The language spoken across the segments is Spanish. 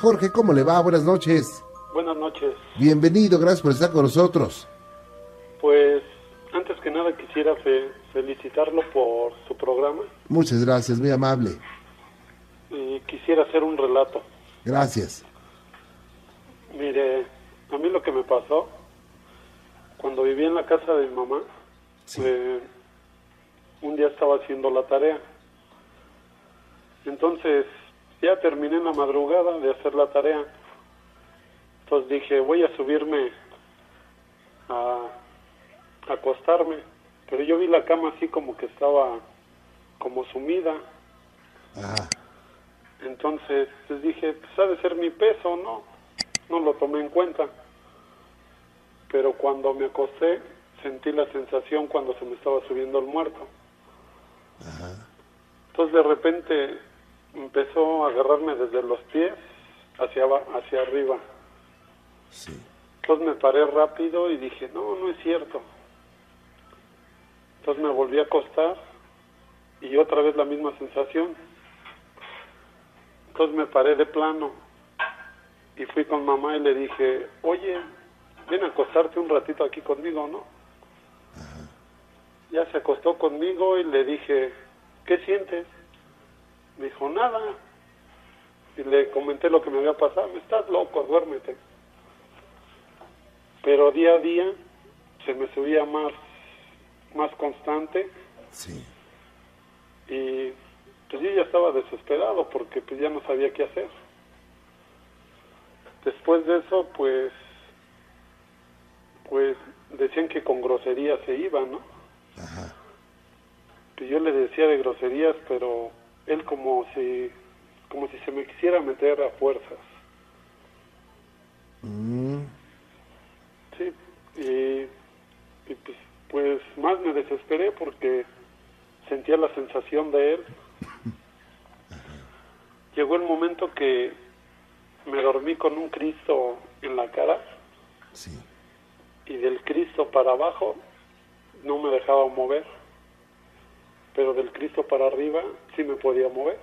Jorge, ¿cómo le va? Buenas noches. Buenas noches. Bienvenido, gracias por estar con nosotros. Pues antes que nada quisiera fe- felicitarlo por su programa Muchas gracias, muy amable. y quisiera hacer un relato. Gracias. Mire, a mí lo que me pasó cuando vivía en la casa de mi mamá, Sí. eh, un día estaba haciendo la tarea. Entonces, ya terminé en la madrugada de hacer la tarea. Entonces dije, voy a subirme a, a acostarme. Pero yo vi la cama así como que estaba como sumida. Ah, Entonces pues dije, pues ha de ser mi peso, ¿no? No lo tomé en cuenta. Pero cuando me acosté, sentí la sensación cuando se me estaba subiendo el muerto. Entonces de repente empezó a agarrarme desde los pies hacia, hacia arriba. sí. Entonces me paré rápido y dije, no, no es cierto. Entonces me volví a acostar y otra vez la misma sensación. Entonces me paré de plano y fui con mamá y le dije, oye, ven a acostarte un ratito aquí conmigo, ¿no? Ya se acostó conmigo y le dije, ¿qué sientes? Me dijo, nada. Y le comenté lo que me había pasado, estás loco, duérmete pero día a día se me subía más más constante Sí. y pues yo ya estaba desesperado porque pues ya no sabía qué hacer. Después de eso pues pues decían que con groserías se iba, ¿no? Ajá. Que yo le decía de groserías, pero él como si como si se me quisiera meter a fuerzas. Mm, Sí, y, y pues, pues más me desesperé porque sentía la sensación de él. Llegó el momento que me dormí con un Cristo en la cara sí. y del Cristo para abajo no me dejaba mover, pero del Cristo para arriba sí me podía mover.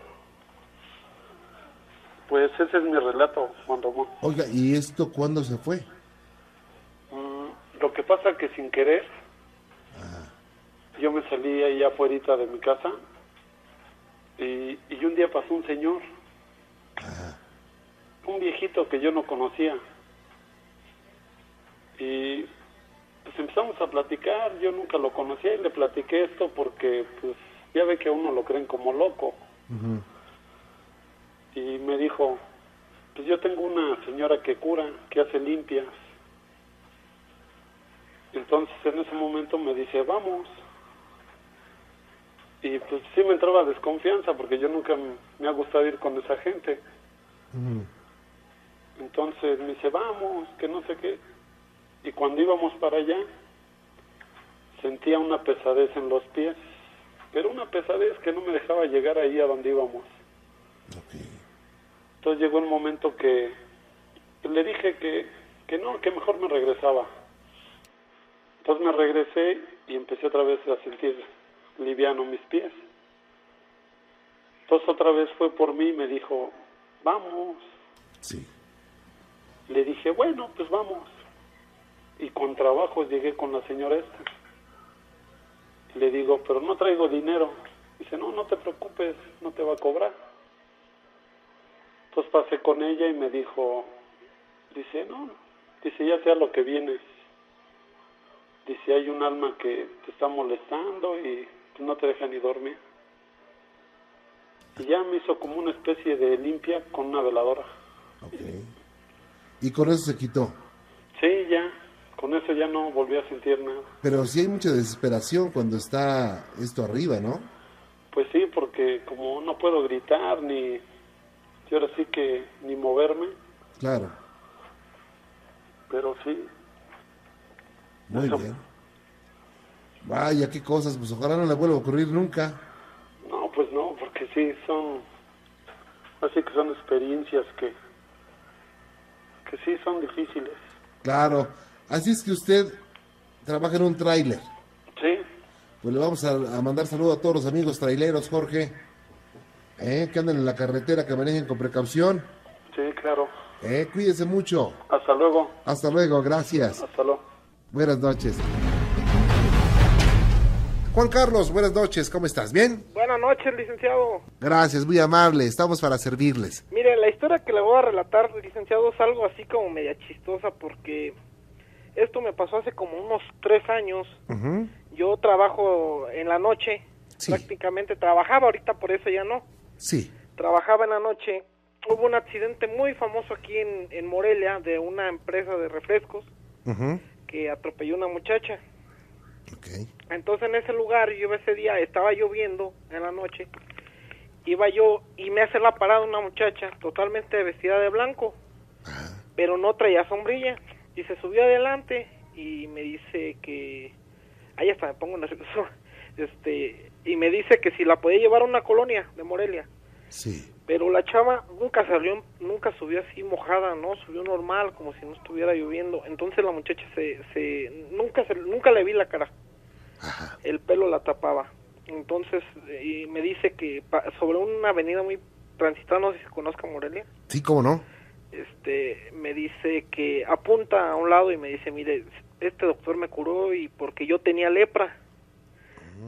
Pues ese es mi relato, Juan Ramón. Oiga, ¿y esto cuándo se fue? Mm, Lo que pasa que sin querer, yo me salí ahí afuera de mi casa y, y un día pasó un señor, un viejito que yo no conocía. Y pues empezamos a platicar, yo nunca lo conocía y le platiqué esto porque pues ya ve que a uno lo creen como loco. Y me dijo, pues yo tengo una señora que cura, que hace limpias. Entonces en ese momento me dice, vamos. Y pues sí me entraba desconfianza porque yo nunca me ha gustado ir con esa gente. Entonces me dice, vamos, que no sé qué. Y cuando íbamos para allá, sentía una pesadez en los pies. Pero una pesadez que no me dejaba llegar ahí a donde íbamos. Entonces llegó un momento que le dije que, que no, que mejor me regresaba. Entonces me regresé y empecé otra vez a sentir liviano mis pies. Entonces otra vez fue por mí y me dijo, vamos. Sí. Le dije, bueno, pues vamos. Y con trabajo llegué con la señora esta. Le digo, pero no traigo dinero. Dice, no, no te preocupes, no te va a cobrar. Entonces pasé con ella y me dijo, dice, no, dice, ya sea lo que vienes. Dice, hay un alma que te está molestando y no te deja ni dormir. Y ya me hizo como una especie de limpia con una veladora. Ok. Y con eso se quitó. Sí, ya, con eso ya no volví a sentir nada. Pero sí hay mucha desesperación cuando está esto arriba, ¿no? Pues sí, porque como no puedo gritar ni, y ahora sí que ni moverme, Claro. pero sí, Muy Eso. bien. Vaya, qué cosas. Pues ojalá no le vuelva a ocurrir nunca. no, pues no, porque sí, son, así que son experiencias que, que sí son difíciles. Claro. Así es que usted trabaja en un tráiler. Sí, Pues le vamos a, a mandar saludo a todos los amigos traileros, Jorge. ¿Eh? Que andan en la carretera, que manejen con precaución. sí, que claro. Eh, cuídese mucho. Hasta luego. Hasta luego, gracias. Hasta luego. Buenas noches. Juan Carlos, buenas noches, ¿cómo estás? ¿Bien? Buenas noches, licenciado. Gracias, muy amable, estamos para servirles. Mire, la historia que le voy a relatar, licenciado, es algo así como media chistosa porque esto me pasó hace como unos tres años. Yo trabajo en la noche, Sí. prácticamente trabajaba ahorita, por eso ya no. Sí. Trabajaba en la noche. Hubo un accidente muy famoso aquí en, en Morelia de una empresa de refrescos que atropelló a una muchacha. Ok. Entonces en ese lugar, yo ese día estaba lloviendo en la noche, iba yo y me hace la parada una muchacha totalmente vestida de blanco, pero no traía sombrilla. Y se subió adelante y me dice que... Ahí hasta me pongo nervioso. Este, y me dice que si la podía llevar a una colonia de Morelia. Sí. Pero la chava nunca salió, nunca subió así mojada, ¿no? Subió normal, como si no estuviera lloviendo. Entonces la muchacha se, se nunca se, nunca le vi la cara. Ajá. El pelo la tapaba. Entonces eh, y me dice que pa- sobre una avenida muy transitada, no sé si se conozca Morelia, Sí, ¿cómo no? Este, me dice que apunta a un lado y me dice, mire, este doctor me curó y porque yo tenía lepra.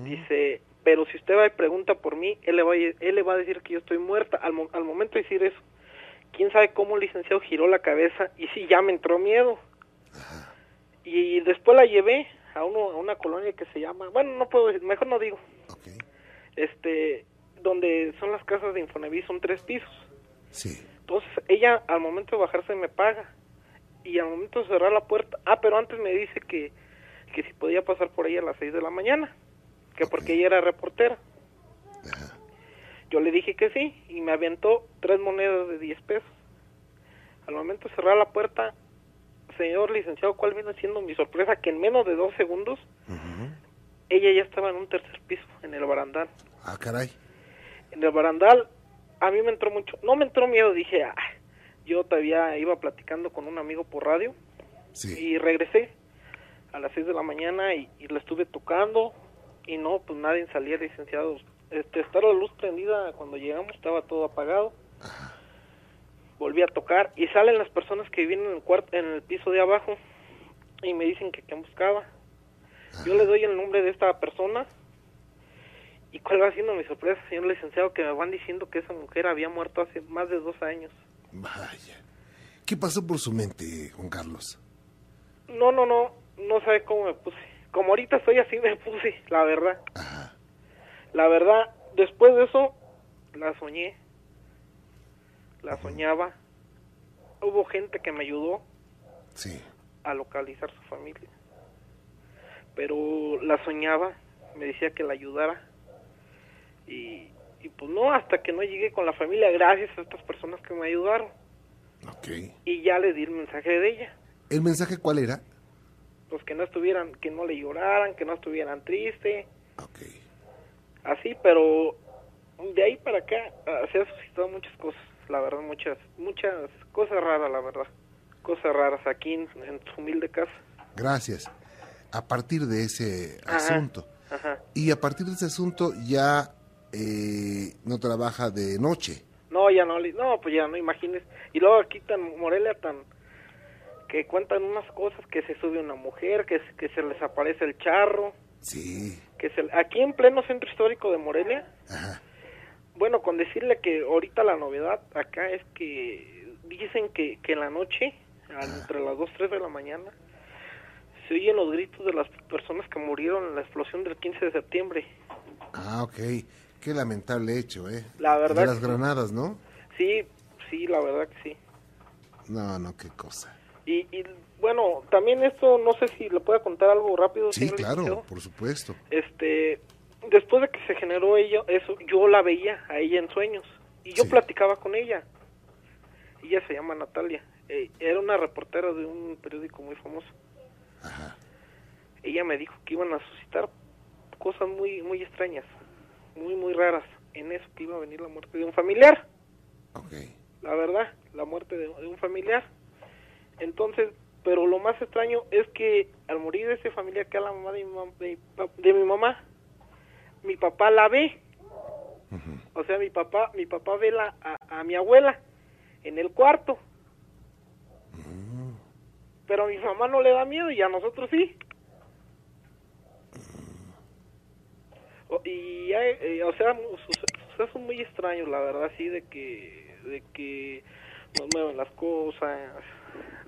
Dice, pero si usted va y pregunta por mí, él le va a, él le va a decir que yo estoy muerta. Al, mo- al momento de decir eso, quién sabe cómo el licenciado giró la cabeza y sí, ya me entró miedo. Y después la llevé a, uno, a una colonia que se llama, bueno, no puedo decir, mejor no digo, este, donde son las casas de Infonavit, son tres pisos. Sí. Entonces ella al momento de bajarse me paga y al momento de cerrar la puerta, ah, pero antes me dice que, que si podía pasar por ella a las 6 de la mañana, que porque ella era reportera. Ajá. Yo le dije que sí y me aventó tres monedas de 10 pesos. Al momento de cerrar la puerta, señor licenciado, ¿cuál viene siendo mi sorpresa? Que en menos de dos segundos Ujú. ella ya estaba en un tercer piso, en el barandal. Ah, caray. en el barandal a mí me entró mucho, no me entró miedo, dije, ah, yo todavía iba platicando con un amigo por radio Sí. y regresé a las 6 de la mañana y, y la estuve tocando y no, pues nadie salía licenciado. Este, estar la luz prendida cuando llegamos estaba todo apagado. Volví a tocar y salen las personas que viven en el cuarto, en el piso de abajo y me dicen que quién buscaba. Yo le doy el nombre de esta persona y cuál va siendo mi sorpresa, señor licenciado, que me van diciendo que esa mujer había muerto hace más de dos años. Vaya. ¿Qué pasó por su mente, Juan Carlos? No, no, no, no sabe cómo me puse. Como ahorita estoy así me puse, la verdad. Ajá. La verdad, después de eso, la soñé. La soñaba. Hubo gente que me ayudó Sí. a localizar su familia. Pero la soñaba, me decía que la ayudara. Y, y pues no, hasta que no llegué con la familia, gracias a estas personas que me ayudaron. Ok. Y ya le di el mensaje de ella. ¿El mensaje cuál era? Pues que no estuvieran, que no le lloraran, que no estuvieran tristes. Ok. así, pero de ahí para acá ah, se han suscitado muchas cosas, la verdad, muchas, muchas cosas raras, la verdad, cosas raras aquí en, en su humilde casa. Gracias. A partir de ese Ajá. asunto. Ajá. Y a partir de ese asunto ya eh, no trabaja de noche. No, ya no, no, pues ya no imagines. Y luego aquí tan Morelia tan que cuentan unas cosas que se sube una mujer, que, se- que se les aparece el charro, Sí. que se aquí en pleno centro histórico de Morelia, Ajá. Bueno, con decirle que ahorita la novedad acá es que dicen que, que en la noche, al- entre las 2, 3 de la mañana, se oyen los gritos de las personas que murieron en la explosión del 15 de septiembre. Ah, ok. Qué lamentable hecho, ¿eh? La verdad De las granadas, ¿no? Sí, sí, la verdad que sí. No, no, qué cosa. Y, y bueno, también esto, no sé si le pueda contar algo rápido. Sí, claro, por supuesto. Este, después de que se generó ello, eso, yo la veía a ella en sueños y yo Sí. platicaba con ella. Ella se llama Natalia. Eh, era una reportera de un periódico muy famoso. Ajá. Ella me dijo que iban a suscitar cosas muy muy extrañas, muy muy raras. En eso que iba a venir la muerte de un familiar. La verdad, la muerte de, de un familiar. Entonces, pero lo más extraño es que al morir ese familiar que es la mamá de mi, mam- de de mi mamá, mi papá la ve. O sea, mi papá, mi papá ve la, a, a mi abuela en el cuarto. Pero a mi mamá no le da miedo y a nosotros sí. O- Y, hay- eh, o sea, sucesos muy extraños, la verdad, sí, de que, de que nos mueven las cosas.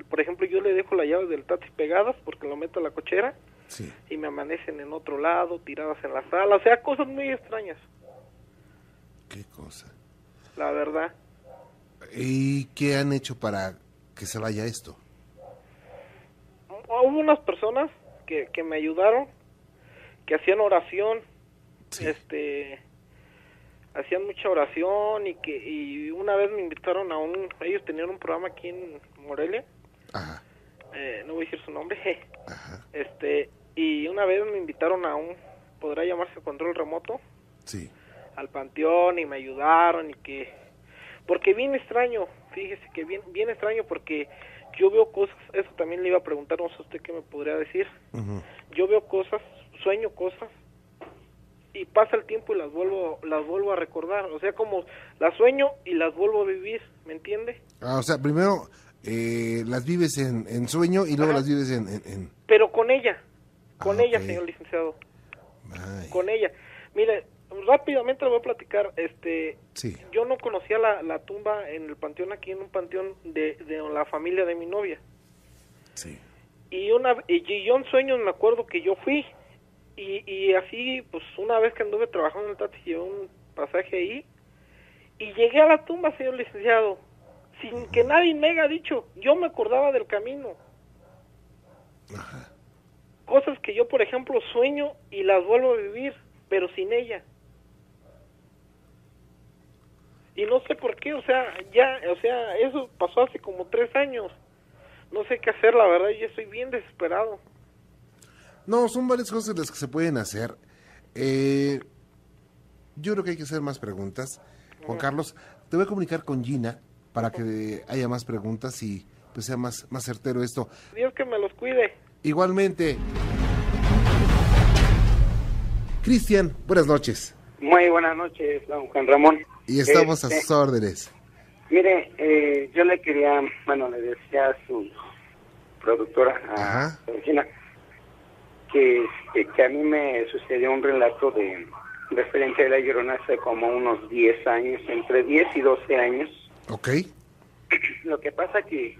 Por ejemplo, yo le dejo las llaves del taxi pegadas porque lo meto a la cochera Sí. y me amanecen en otro lado, tiradas en la sala. O sea, cosas muy extrañas, Qué cosa. la verdad. ¿Y qué han hecho para que se vaya esto? Hubo unas personas que, que me ayudaron, que hacían oración, Sí. este, hacían mucha oración y que y una vez me invitaron a un, ellos tenían un programa aquí en Morelia, Ajá, eh, no voy a decir su nombre, ajá. este, y una vez me invitaron a un, podrá llamarse control remoto, Sí. al panteón y me ayudaron y que porque bien extraño fíjese que bien bien extraño porque yo veo cosas eso también le iba a preguntar no sé usted qué me podría decir yo veo cosas sueño cosas y pasa el tiempo y las vuelvo las vuelvo a recordar. O sea como las sueño y las vuelvo a vivir me entiende Ah, o sea, primero eh, las vives en, en sueño y luego Ajá. las vives en... en, en- pero con ella con Ah, ella señor licenciado. Ay, con ella. Mire rápidamente le voy a platicar este Sí, yo no conocía la, la tumba en el panteón aquí en un panteón de, de la familia de mi novia. Sí. y una y yo en sueños me acuerdo que yo fui y, y así pues una vez que anduve trabajando en el taxi llevé un pasaje ahí y llegué a la tumba señor licenciado sin que nadie me haya dicho. Yo me acordaba del camino. Ajá. cosas que yo por ejemplo sueño y las vuelvo a vivir pero sin ella. Y no sé por qué o sea ya o sea eso pasó hace como tres años. No sé qué hacer la verdad yo estoy bien desesperado No, son varias cosas las que se pueden hacer. Eh, yo creo que hay que hacer más preguntas. Juan Carlos, te voy a comunicar con Gina para que haya más preguntas y pues sea más, más certero esto. Dios que me los cuide Igualmente. Cristian, buenas noches. Muy buenas noches, don Juan Ramón. Y estamos a Este, sus órdenes. Mire, eh, yo le quería, bueno, le decía a su productora, a Ajá. Regina, que, que, que a mí me sucedió un relato de referente a la Llorona hace como unos 10 años, entre 10 y 12 años. ¿Ok? Lo que pasa que,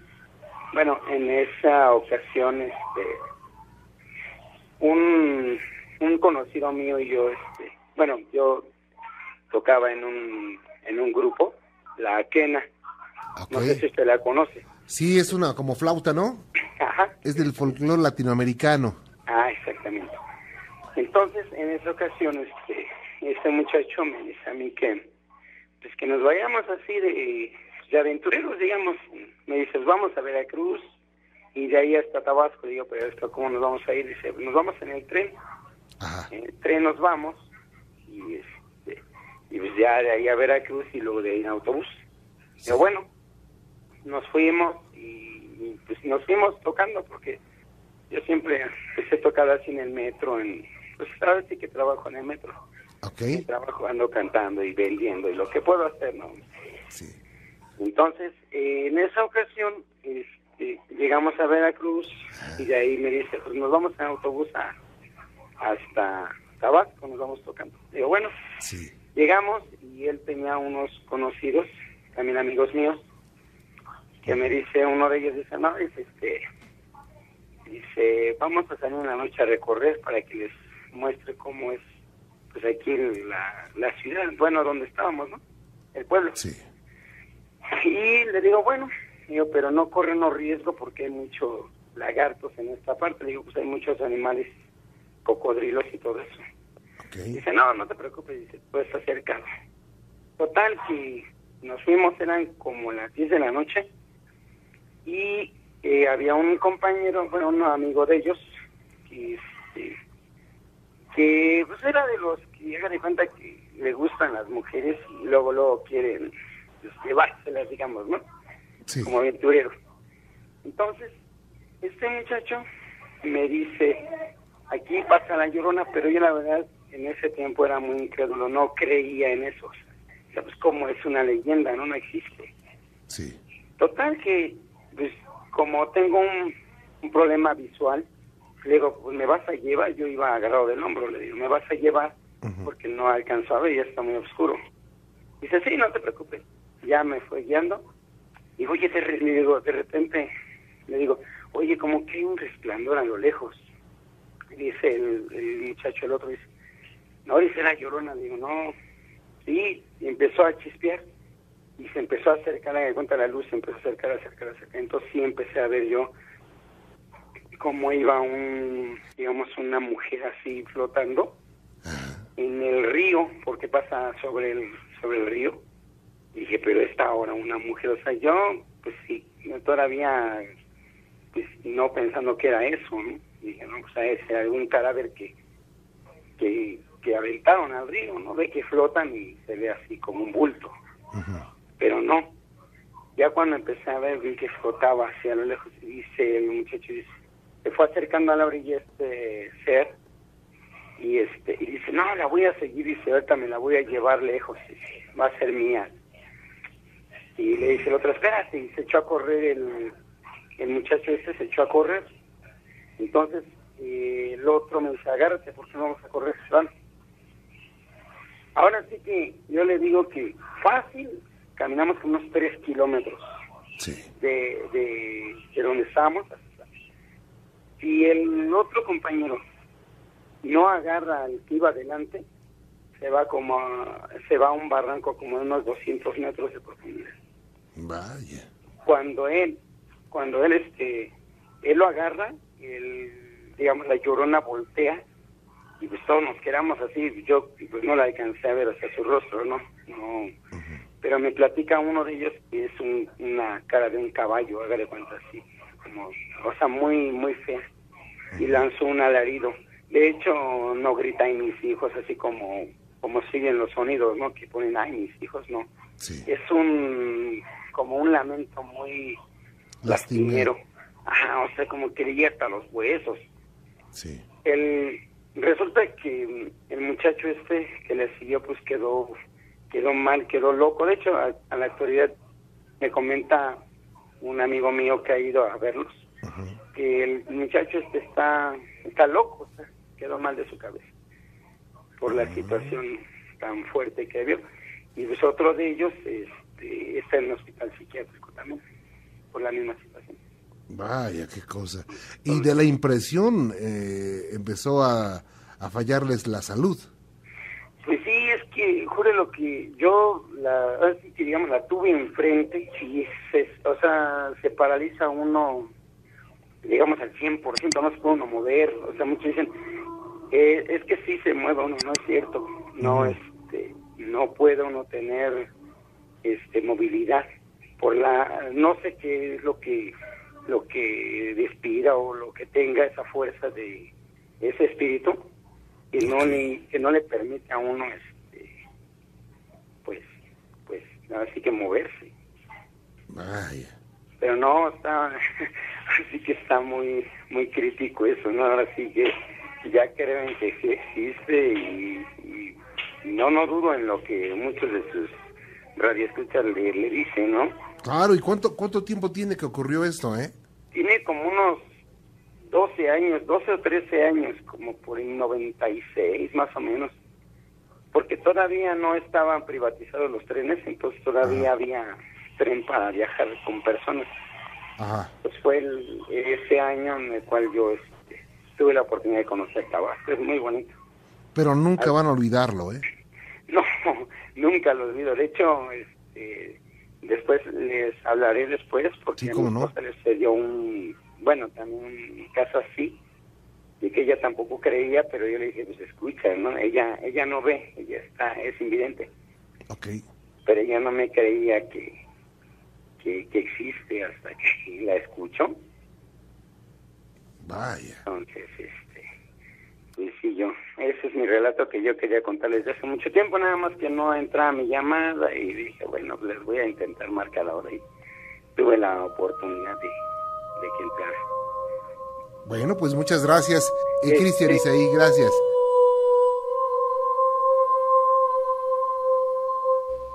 bueno, en esa ocasión, este, un, un conocido mío y yo, este, bueno, yo tocaba en un, en un grupo, la Aquena, Ok. no sé si usted la conoce. Sí, es una como flauta, ¿no? Ajá, Es del folclore latinoamericano. Ah, exactamente. Entonces, en esa ocasión, este, este muchacho me dice a mí que, pues que nos vayamos así de, de aventureros, digamos. Me dice, "Pues vamos a Veracruz y de ahí hasta Tabasco. Digo, pero esto, ¿cómo nos vamos a ir? Dice, nos vamos en el tren. Ajá. En el tren nos vamos y, este, y pues ya de ahí a Veracruz y luego de ahí en autobús. Pero bueno, nos fuimos y, y, pues nos fuimos tocando porque yo siempre he tocado así en el metro, en, pues ahora sí que trabajo en el metro. Ok. Trabajo ando cantando y vendiendo y lo que puedo hacer, ¿no? Sí. Entonces, eh, en esa ocasión, este, llegamos a Veracruz y de ahí me dice, pues nos vamos en autobús a, hasta Tabasco, nos vamos tocando. Digo, bueno, Sí. llegamos y él tenía unos conocidos, también amigos míos, que me dice, uno de ellos dice, no, dice, este, dice, vamos a salir una noche a recorrer para que les muestre cómo es, pues aquí la, la ciudad, bueno, donde estábamos, ¿no? El pueblo. Sí. Y le digo, bueno, digo, pero no corre uno riesgo porque hay muchos lagartos en esta parte. Le digo, pues hay muchos animales, cocodrilos y todo eso. Dice, no, no te preocupes, dice, todo está cercano. Total, que nos fuimos, eran como las 10 de la noche, y eh, había un compañero, bueno, un amigo de ellos, que, este, que pues era de los que llega de cuenta que le gustan las mujeres y luego, luego quieren pues, llevárselas, digamos, ¿no? Sí. como aventurero. Entonces, este muchacho me dice, aquí pasa la llorona, pero yo la verdad en ese tiempo era muy incrédulo, no creía en eso. O sea, pues como es una leyenda, no, no existe. Sí. Total que, pues, como tengo un, un problema visual, le digo, pues me vas a llevar, yo iba agarrado del hombro, le digo, me vas a llevar porque no alcanzaba y ya está muy oscuro. Dice, sí, no te preocupes. Ya me fue guiando. Y oye, de, le digo, de repente, le digo, oye, como que hay un resplandor a lo lejos. Dice el, el muchacho, el otro, dice, no, dice la llorona. Le digo, no, sí, y empezó a chispear. Y se empezó a acercar, a cuenta la luz, se empezó a acercar, acercar, acercar. Entonces sí empecé a ver yo cómo iba un, digamos, una mujer así flotando en el río, porque pasa sobre el, sobre el río. Dije, pero está ahora una mujer, o sea, yo, pues sí, todavía, pues no pensando que era eso, ¿no? Dije, no, pues es algún cadáver que, que, que aventaron al río, ¿no? Ve que flotan y se ve así como un bulto. Pero no. Ya cuando empecé a ver, vi que flotaba hacia lo lejos y dice el muchacho, dice, se fue acercando a la orilla este ser y este y dice, no, la voy a seguir, dice, ahorita me la voy a llevar lejos, va a ser mía. Y le dice el otro, espérate, y se echó a correr el, el muchacho este, se echó a correr. Entonces eh, el otro me dice, agárrate porque no vamos a correr. Ahora sí que yo le digo que fácil, caminamos unos tres kilómetros Sí. de, de, de donde estábamos. Si el otro compañero no agarra al que iba adelante, se va como a, se va a un barranco como de unos 200 metros de profundidad. Vaya. Cuando él, cuando él este, él lo agarra, el, digamos la llorona voltea y pues todos nos quedamos así, yo pues no la alcancé a ver hacia su rostro, no, no, pero me platica uno de ellos que es un- una cara de un caballo, hágale cuenta así, como, o sea, muy, muy fea, y lanzó un alarido. De hecho, no grita ay mis hijos, así como, como siguen los sonidos, ¿no? Que ponen ay mis hijos, no. Sí. Es un, como un lamento muy lastimero. Ajá, o sea, como que le hasta los huesos Sí. el resulta que el muchacho este que le siguió pues quedó quedó mal quedó loco. De hecho a, a la actualidad me comenta un amigo mío que ha ido a verlos que el muchacho este está está loco o sea, quedó mal de su cabeza por la situación tan fuerte que vio. Y pues otro de ellos este, está en el hospital psiquiátrico también por la misma situación. Vaya, qué cosa. Y de la impresión eh, empezó a, a fallarles la salud. Pues sí, que, jure lo que yo, la, así que digamos, la tuve enfrente, y se, o sea, se paraliza uno, digamos, al 100%, no se puede uno mover, o sea, muchos dicen, eh, es que sí se mueve uno, no es cierto, no, este, no puede uno tener, este, movilidad, por la, no sé qué es lo que, lo que despida o lo que tenga esa fuerza de ese espíritu, que no le que no le permite a uno este pues pues así que moverse Vaya. pero no está así que está muy muy crítico eso no ahora sí que ya creen que sí existe y, y no no dudo en lo que muchos de sus radioescuchas le, le dicen no Claro, ¿y cuánto, cuánto tiempo tiene que ocurrió esto, eh? tiene como unos 12 años, 12 o 13 años, como por el 96 más o menos, porque todavía no estaban privatizados los trenes, entonces todavía había tren para viajar con personas. Ajá. Pues fue el- ese año en el cual yo este, tuve la oportunidad de conocer Tabasco, es muy bonito. Pero nunca van a olvidarlo, ¿eh? No, nunca lo olvido. De hecho, este, después les hablaré después porque Sí, a mi no. esposa le sucedió un, bueno, también un caso así, ella tampoco creía, pero yo le dije, pues escucha, ¿no? Ella, ella no ve, ella está, es invidente, Ok. pero ella no me creía que, que, que existe hasta que la escucho. Vaya. Entonces, este, pues sí, yo, ese es mi relato que yo quería contarles de hace mucho tiempo, nada más que no entraba mi llamada y dije, bueno, les voy a intentar marcar ahora y tuve la oportunidad de, de que entrara. Bueno, pues muchas gracias. Eh, Cristian Isaí, gracias.